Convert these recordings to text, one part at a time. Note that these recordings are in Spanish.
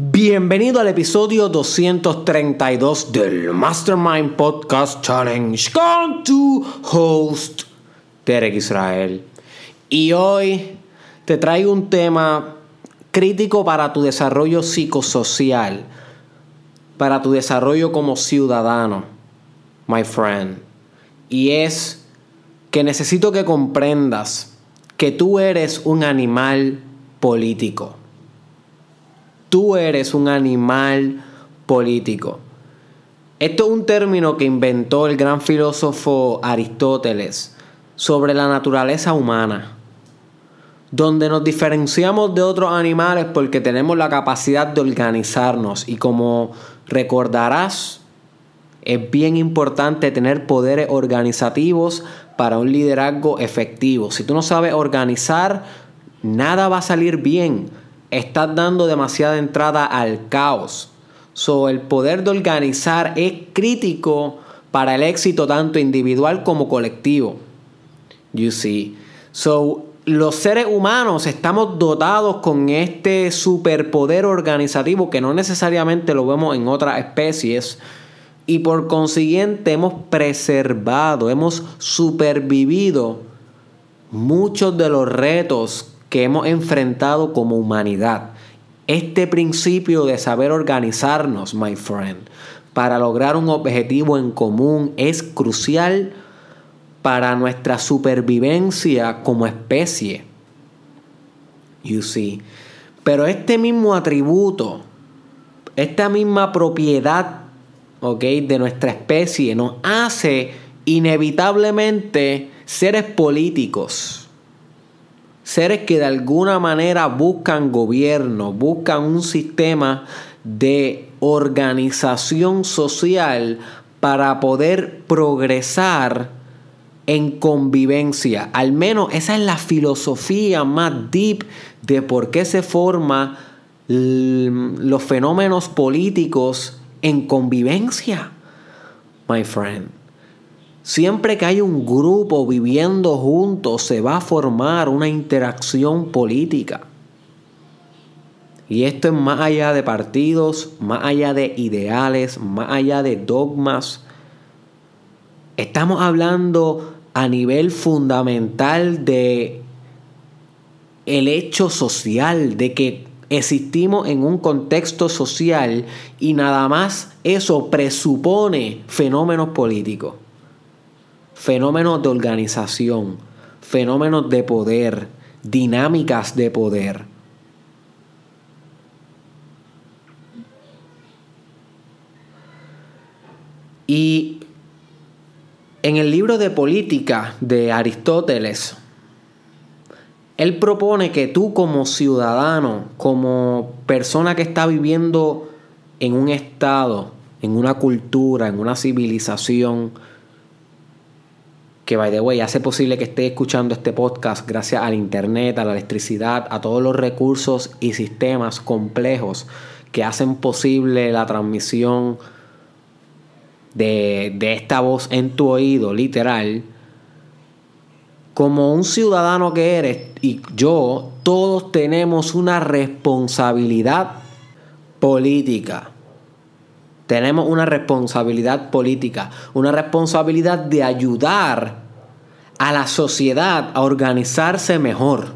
Bienvenido al episodio 232 del Mastermind Podcast Challenge con tu host, Derek Israel. Y hoy te traigo un tema crítico para tu desarrollo psicosocial, para tu desarrollo como ciudadano, my friend. Y es que necesito que comprendas que tú eres un animal político. Tú eres un animal político. Esto es un término que inventó el gran filósofo Aristóteles sobre la naturaleza humana, donde nos diferenciamos de otros animales porque tenemos la capacidad de organizarnos y como recordarás, es bien importante tener poderes organizativos para un liderazgo efectivo. Si tú no sabes organizar, nada va a salir bien estás dando demasiada entrada al caos. So, el poder de organizar es crítico para el éxito tanto individual como colectivo. You see. So, los seres humanos estamos dotados con este superpoder organizativo que no necesariamente lo vemos en otras especies. Y por consiguiente hemos preservado, hemos supervivido muchos de los retos que hemos enfrentado como humanidad. Este principio de saber organizarnos, my friend, para lograr un objetivo en común es crucial para nuestra supervivencia como especie. You see. Pero este mismo atributo, esta misma propiedad, ¿ok? De nuestra especie nos hace inevitablemente seres políticos seres que de alguna manera buscan gobierno, buscan un sistema de organización social para poder progresar en convivencia. Al menos esa es la filosofía más deep de por qué se forman los fenómenos políticos en convivencia, my friend. Siempre que hay un grupo viviendo juntos, se va a formar una interacción política. Y esto es más allá de partidos, más allá de ideales, más allá de dogmas. Estamos hablando a nivel fundamental de el hecho social, de que existimos en un contexto social y nada más eso presupone fenómenos políticos fenómenos de organización, fenómenos de poder, dinámicas de poder. Y en el libro de política de Aristóteles, él propone que tú como ciudadano, como persona que está viviendo en un estado, en una cultura, en una civilización, que by the way hace posible que esté escuchando este podcast gracias al internet, a la electricidad, a todos los recursos y sistemas complejos que hacen posible la transmisión de, de esta voz en tu oído, literal. Como un ciudadano que eres y yo, todos tenemos una responsabilidad política. Tenemos una responsabilidad política, una responsabilidad de ayudar a la sociedad a organizarse mejor.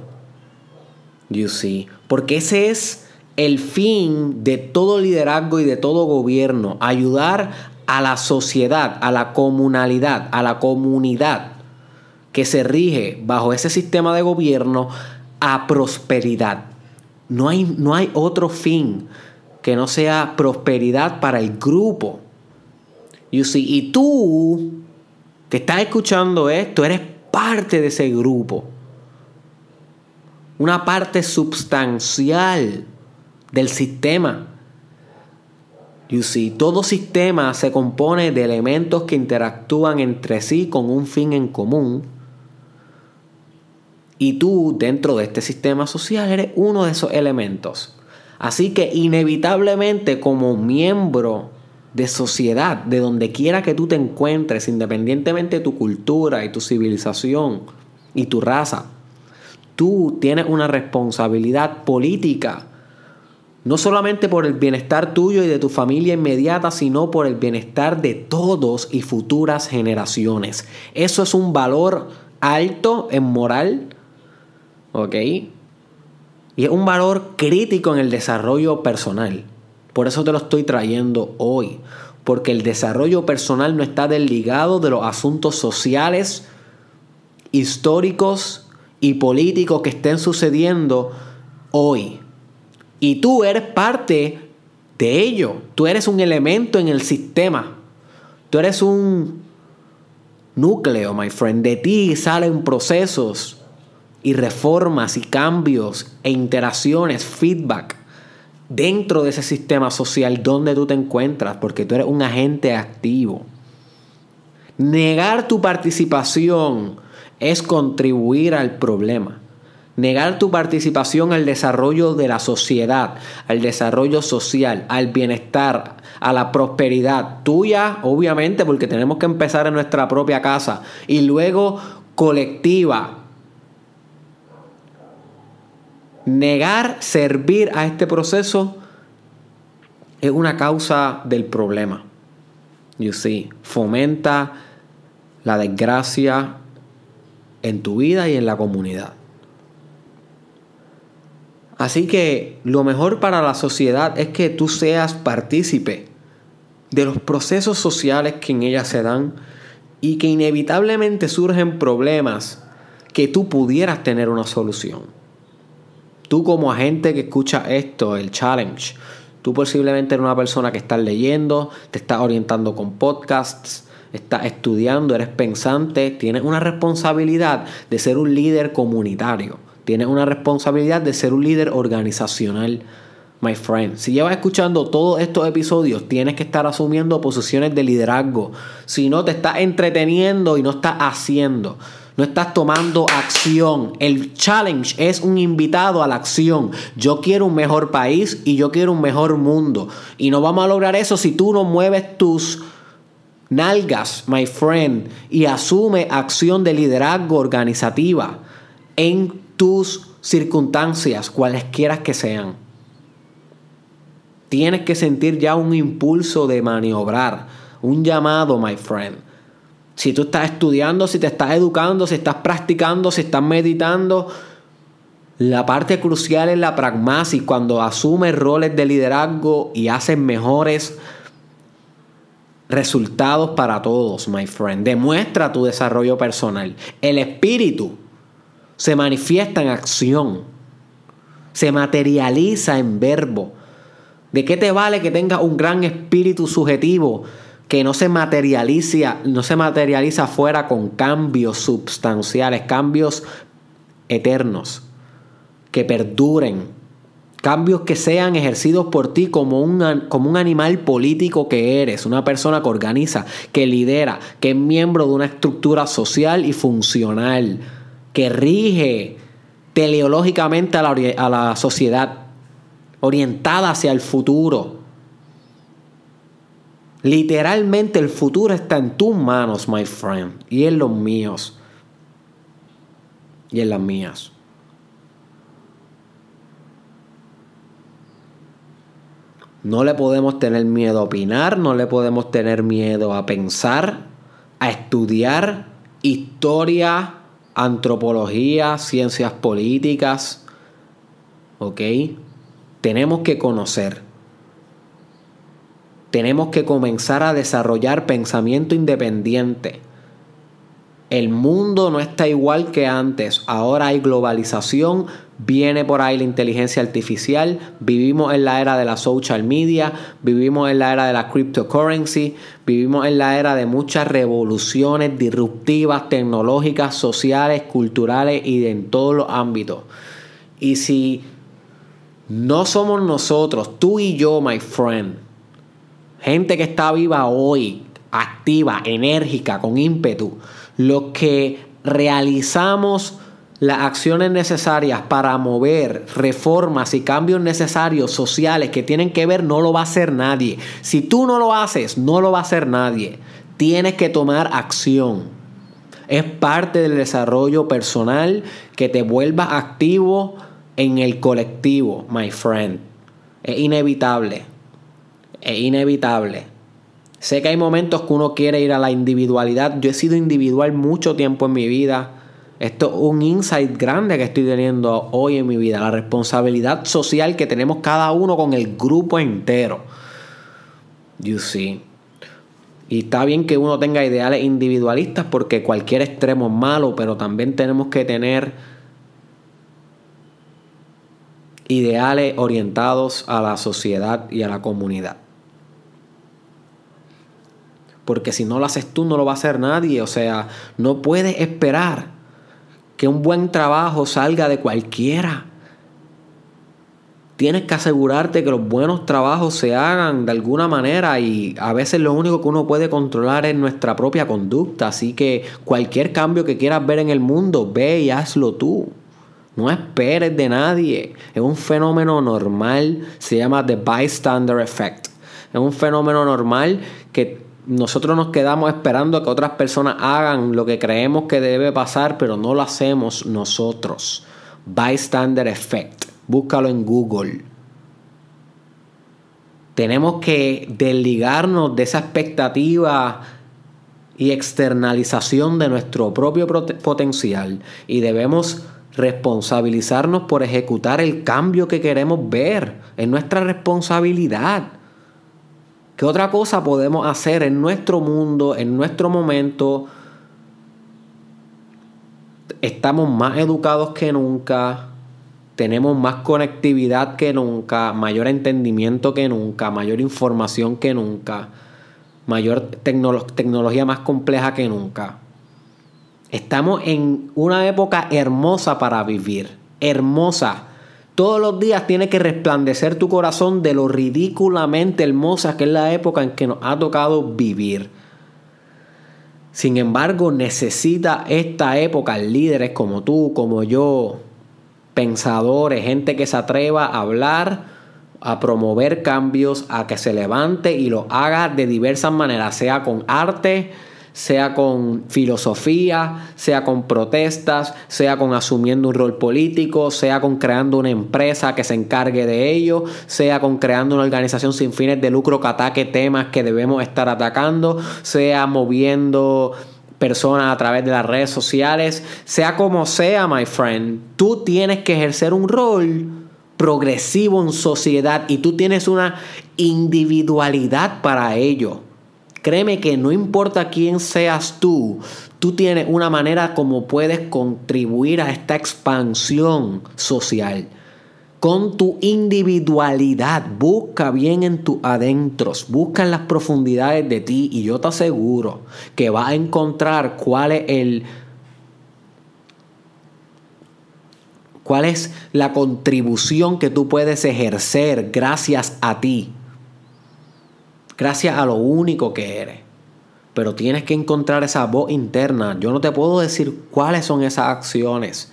You see, porque ese es el fin de todo liderazgo y de todo gobierno, ayudar a la sociedad, a la comunalidad, a la comunidad que se rige bajo ese sistema de gobierno a prosperidad. No hay, no hay otro fin que no sea prosperidad para el grupo. You y tú que estás escuchando esto, eres parte de ese grupo. Una parte sustancial del sistema. You see, todo sistema se compone de elementos que interactúan entre sí con un fin en común. Y tú, dentro de este sistema social, eres uno de esos elementos. Así que inevitablemente como miembro de sociedad, de donde quiera que tú te encuentres, independientemente de tu cultura y tu civilización y tu raza, tú tienes una responsabilidad política No solamente por el bienestar tuyo y de tu familia inmediata, sino por el bienestar de todos y futuras generaciones. Eso es un valor alto en moral, ¿ok? Y es un valor crítico en el desarrollo personal. Por eso te lo estoy trayendo hoy. Porque el desarrollo personal no está desligado de los asuntos sociales, históricos y políticos que estén sucediendo hoy. Y tú eres parte de ello. Tú eres un elemento en el sistema. Tú eres un núcleo, my friend. De ti salen procesos y reformas y cambios e interacciones, feedback dentro de ese sistema social donde tú te encuentras, porque tú eres un agente activo. Negar tu participación es contribuir al problema. Negar tu participación al desarrollo de la sociedad, al desarrollo social, al bienestar, a la prosperidad tuya, obviamente, porque tenemos que empezar en nuestra propia casa, y luego colectiva. Negar servir a este proceso es una causa del problema. You see, fomenta la desgracia en tu vida y en la comunidad. Así que lo mejor para la sociedad es que tú seas partícipe de los procesos sociales que en ella se dan y que inevitablemente surgen problemas que tú pudieras tener una solución. Tú como agente que escucha esto, el challenge, tú posiblemente eres una persona que estás leyendo, te estás orientando con podcasts, estás estudiando, eres pensante, tienes una responsabilidad de ser un líder comunitario Tienes una responsabilidad de ser un líder organizacional, my friend. Si llevas escuchando todos estos episodios, tienes que estar asumiendo posiciones de liderazgo. Si no, te estás entreteniendo y no estás haciendo. No estás tomando acción. El challenge es un invitado a la acción. Yo quiero un mejor país y yo quiero un mejor mundo. Y no vamos a lograr eso si tú no mueves tus nalgas, my friend, y asume acción de liderazgo organizativa en tus circunstancias, cualesquiera que sean. Tienes que sentir ya un impulso de maniobrar, un llamado, my friend. Si tú estás estudiando, si te estás educando, si estás practicando, si estás meditando, la parte crucial es la pragmasis, cuando asumes roles de liderazgo y haces mejores resultados para todos, my friend. Demuestra tu desarrollo personal. El espíritu se manifiesta en acción, se materializa en verbo. ¿De qué te vale que tengas un gran espíritu subjetivo que no se materializa, no se materializa fuera con cambios substanciales, cambios eternos, que perduren, cambios que sean ejercidos por ti como un, como un animal político que eres, una persona que organiza, que lidera, que es miembro de una estructura social y funcional que rige teleológicamente a la, a la sociedad, orientada hacia el futuro. Literalmente el futuro está en tus manos, my friend, y en los míos, y en las mías. No le podemos tener miedo a opinar, no le podemos tener miedo a pensar, a estudiar historia, antropología, ciencias políticas, ¿ok? Tenemos que conocer. Tenemos que comenzar a desarrollar pensamiento independiente. El mundo no está igual que antes. Ahora hay globalización, Viene por ahí la inteligencia artificial, vivimos en la era de la social media, vivimos en la era de la cryptocurrency, vivimos en la era de muchas revoluciones disruptivas, tecnológicas, sociales, culturales y en todos los ámbitos. Y si no somos nosotros, tú y yo, my friend, gente que está viva hoy, activa, enérgica, con ímpetu, los que realizamos las acciones necesarias para mover reformas y cambios necesarios sociales que tienen que ver no lo va a hacer nadie. Si tú no lo haces, no lo va a hacer nadie. Tienes que tomar acción. Es parte del desarrollo personal que te vuelva activo en el colectivo, my friend. Es inevitable. Es inevitable. Sé que hay momentos que uno quiere ir a la individualidad. Yo he sido individual mucho tiempo en mi vida. Esto es un insight grande que estoy teniendo hoy en mi vida. La responsabilidad social que tenemos cada uno con el grupo entero. You see. Y está bien que uno tenga ideales individualistas porque cualquier extremo es malo, pero también tenemos que tener ideales orientados a la sociedad y a la comunidad. Porque si no lo haces tú, no lo va a hacer nadie. O sea, no puedes esperar que un buen trabajo salga de cualquiera. Tienes que asegurarte que los buenos trabajos se hagan de alguna manera y a veces lo único que uno puede controlar es nuestra propia conducta. Así que cualquier cambio que quieras ver en el mundo, ve y hazlo tú. No esperes de nadie. Es un fenómeno normal. Se llama The Bystander Effect. Es un fenómeno normal que nosotros nos quedamos esperando a que otras personas hagan lo que creemos que debe pasar, pero no lo hacemos nosotros. Bystander Effect. Búscalo en Google. Tenemos que desligarnos de esa expectativa y externalización de nuestro propio potencial y debemos responsabilizarnos por ejecutar el cambio que queremos ver. Es nuestra responsabilidad. ¿Qué otra cosa podemos hacer en nuestro mundo, en nuestro momento? Estamos más educados que nunca, tenemos más conectividad que nunca, mayor entendimiento que nunca, mayor información que nunca, mayor tecnología más compleja que nunca. Estamos en una época hermosa para vivir, hermosa. Todos los días tiene que resplandecer tu corazón de lo ridículamente hermosa que es la época en que nos ha tocado vivir. Sin embargo, necesita esta época líderes como tú, como yo, pensadores, gente que se atreva a hablar, a promover cambios, a que se levante y lo haga de diversas maneras, sea con arte, sea con filosofía, sea con protestas, sea con asumiendo un rol político, sea con creando una empresa que se encargue de ello, sea con creando una organización sin fines de lucro que ataque temas que debemos estar atacando, sea moviendo personas a través de las redes sociales, sea como sea, my friend, tú tienes que ejercer un rol progresivo en sociedad y tú tienes una individualidad para ello. Créeme que no importa quién seas tú, tú tienes una manera como puedes contribuir a esta expansión social con tu individualidad. Busca bien en tus adentros, busca en las profundidades de ti y yo te aseguro que vas a encontrar cuál es el cuál es la contribución que tú puedes ejercer gracias a ti. Gracias a lo único que eres. Pero tienes que encontrar esa voz interna. Yo no te puedo decir cuáles son esas acciones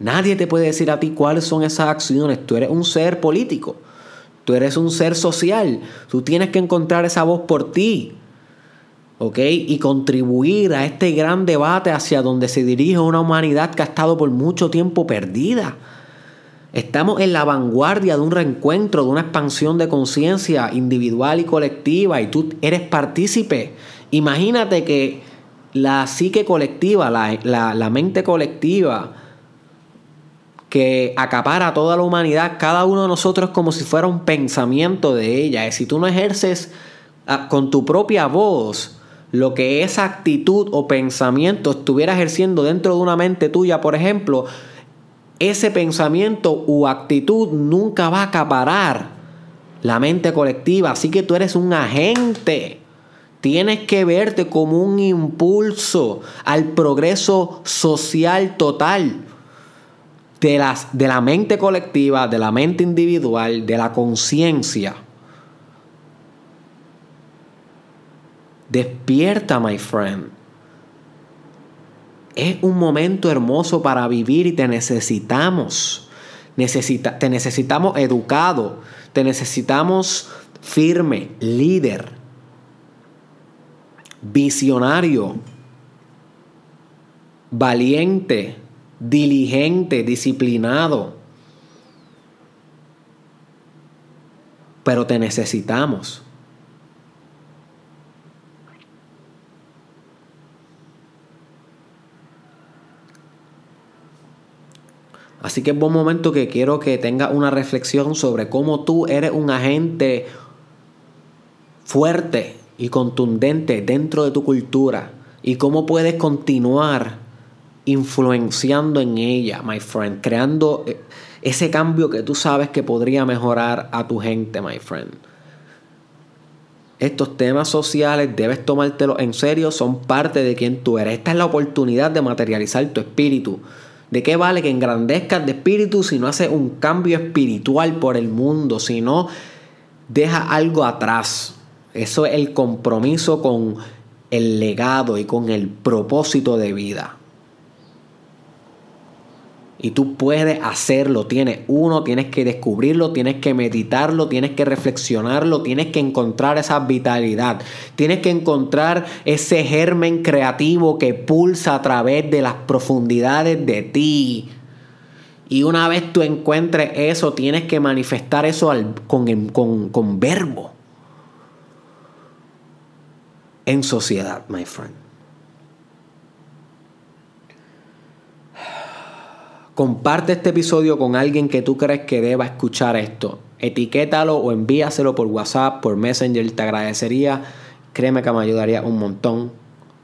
Nadie te puede decir a ti cuáles son esas acciones. Tú eres un ser político. Tú eres un ser social. Tú tienes que encontrar esa voz por ti. ¿Ok? Y contribuir a este gran debate hacia donde se dirige una humanidad que ha estado por mucho tiempo perdida. Estamos en la vanguardia de un reencuentro, de una expansión de conciencia individual y colectiva y tú eres partícipe. Imagínate que la psique colectiva, la, la mente colectiva, que acapara a toda la humanidad, cada uno de nosotros como si fuera un pensamiento de ella. Y si tú no ejerces ah, con tu propia voz lo que esa actitud o pensamiento estuviera ejerciendo dentro de una mente tuya, por ejemplo, ese pensamiento u actitud nunca va a acaparar la mente colectiva. Así que tú eres un agente. Tienes que verte como un impulso al progreso social total de, de la mente colectiva, de la mente individual, de la conciencia. Despierta, my friend. Es un momento hermoso para vivir y te necesitamos. Necesita, te necesitamos educado, te necesitamos firme, líder, visionario, valiente, diligente, disciplinado. pero te necesitamos. Así que es buen momento que quiero que tengas una reflexión sobre cómo tú eres un agente fuerte y contundente dentro de tu cultura y cómo puedes continuar influenciando en ella, my friend, creando eh, ese cambio que tú sabes que podría mejorar a tu gente, my friend. Estos temas sociales debes tomártelos en serio, son parte de quien tú eres. Esta es la oportunidad de materializar tu espíritu. ¿De qué vale que engrandezcas de espíritu si no haces un cambio espiritual por el mundo, si no dejas algo atrás? Eso es el compromiso con el legado y con el propósito de vida. Y tú puedes hacerlo. Tienes uno, tienes que descubrirlo, tienes que meditarlo, tienes que reflexionarlo, tienes que encontrar esa vitalidad. Tienes que encontrar ese germen creativo que pulsa a través de las profundidades de ti. Y una vez tú encuentres eso, tienes que manifestar eso con, con, con verbo. En sociedad, my friend. Comparte este episodio con alguien que tú crees que deba escuchar esto. Etiquétalo o envíaselo por WhatsApp, por Messenger, te agradecería. Créeme que me ayudaría un montón.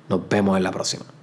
Nos vemos en la próxima.